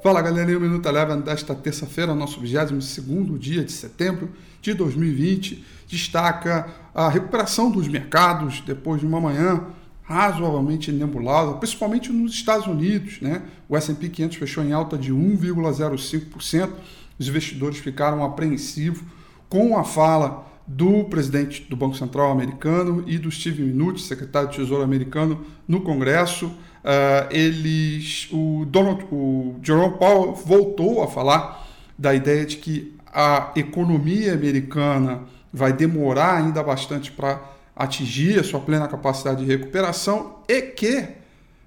Fala galerinha, o Minuto Eleven desta terça-feira, nosso 22 dia de setembro de 2020, destaca a recuperação dos mercados depois de uma manhã razoavelmente nebulosa, principalmente nos Estados Unidos. Né? O S&P 500 fechou em alta de 1,05%, os investidores ficaram apreensivos com a fala do presidente do Banco Central americano e do Steve Mnuchin, secretário de Tesouro americano, no Congresso. Uh, eles, o, Donald, o Jerome Powell voltou a falar da ideia de que a economia americana vai demorar ainda bastante para atingir a sua plena capacidade de recuperação e que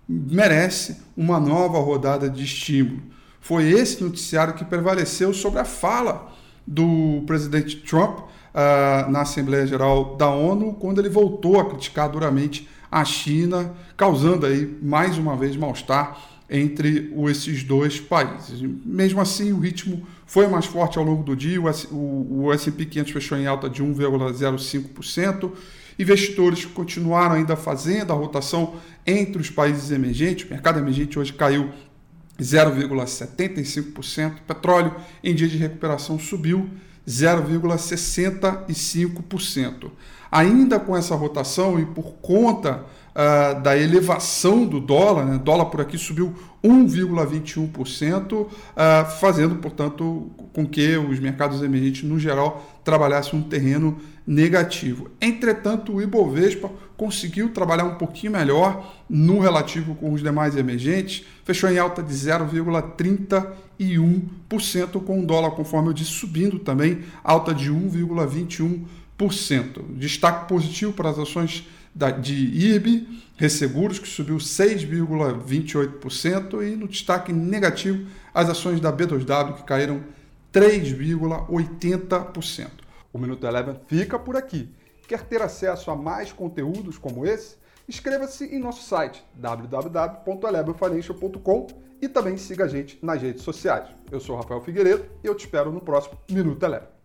merece uma nova rodada de estímulo. Foi esse noticiário que prevaleceu sobre a fala do presidente Trump uh, na Assembleia Geral da ONU, quando ele voltou a criticar duramente a China, causando aí mais uma vez mal-estar entre esses dois países. Mesmo assim, o ritmo foi mais forte ao longo do dia, o S&P 500 fechou em alta de 1,05%, investidores continuaram ainda fazendo a rotação entre os países emergentes, o mercado emergente hoje caiu 0,75%, petróleo em dia de recuperação subiu 0,65%. Ainda com essa rotação e por conta uh, da elevação do dólar, né, dólar por aqui subiu 1,21%, uh, ah, fazendo, portanto, com que os mercados emergentes, no geral, trabalhassem um terreno negativo. Entretanto, o Ibovespa conseguiu trabalhar um pouquinho melhor no relativo com os demais emergentes, fechou em alta de 0,31%, com o dólar, conforme eu disse, subindo também, alta de 1,21%. Destaque positivo para as ações de IRB, Resseguros, que subiu 6,28%, e no destaque negativo, as ações da B2W, que caíram 3,80%. O Minuto Eleven fica por aqui. Quer ter acesso a mais conteúdos como esse? Inscreva-se em nosso site www.elevenfinancial.com e também siga a gente nas redes sociais. Eu sou Rafael Figueiredo e eu te espero no próximo Minuto Eleven.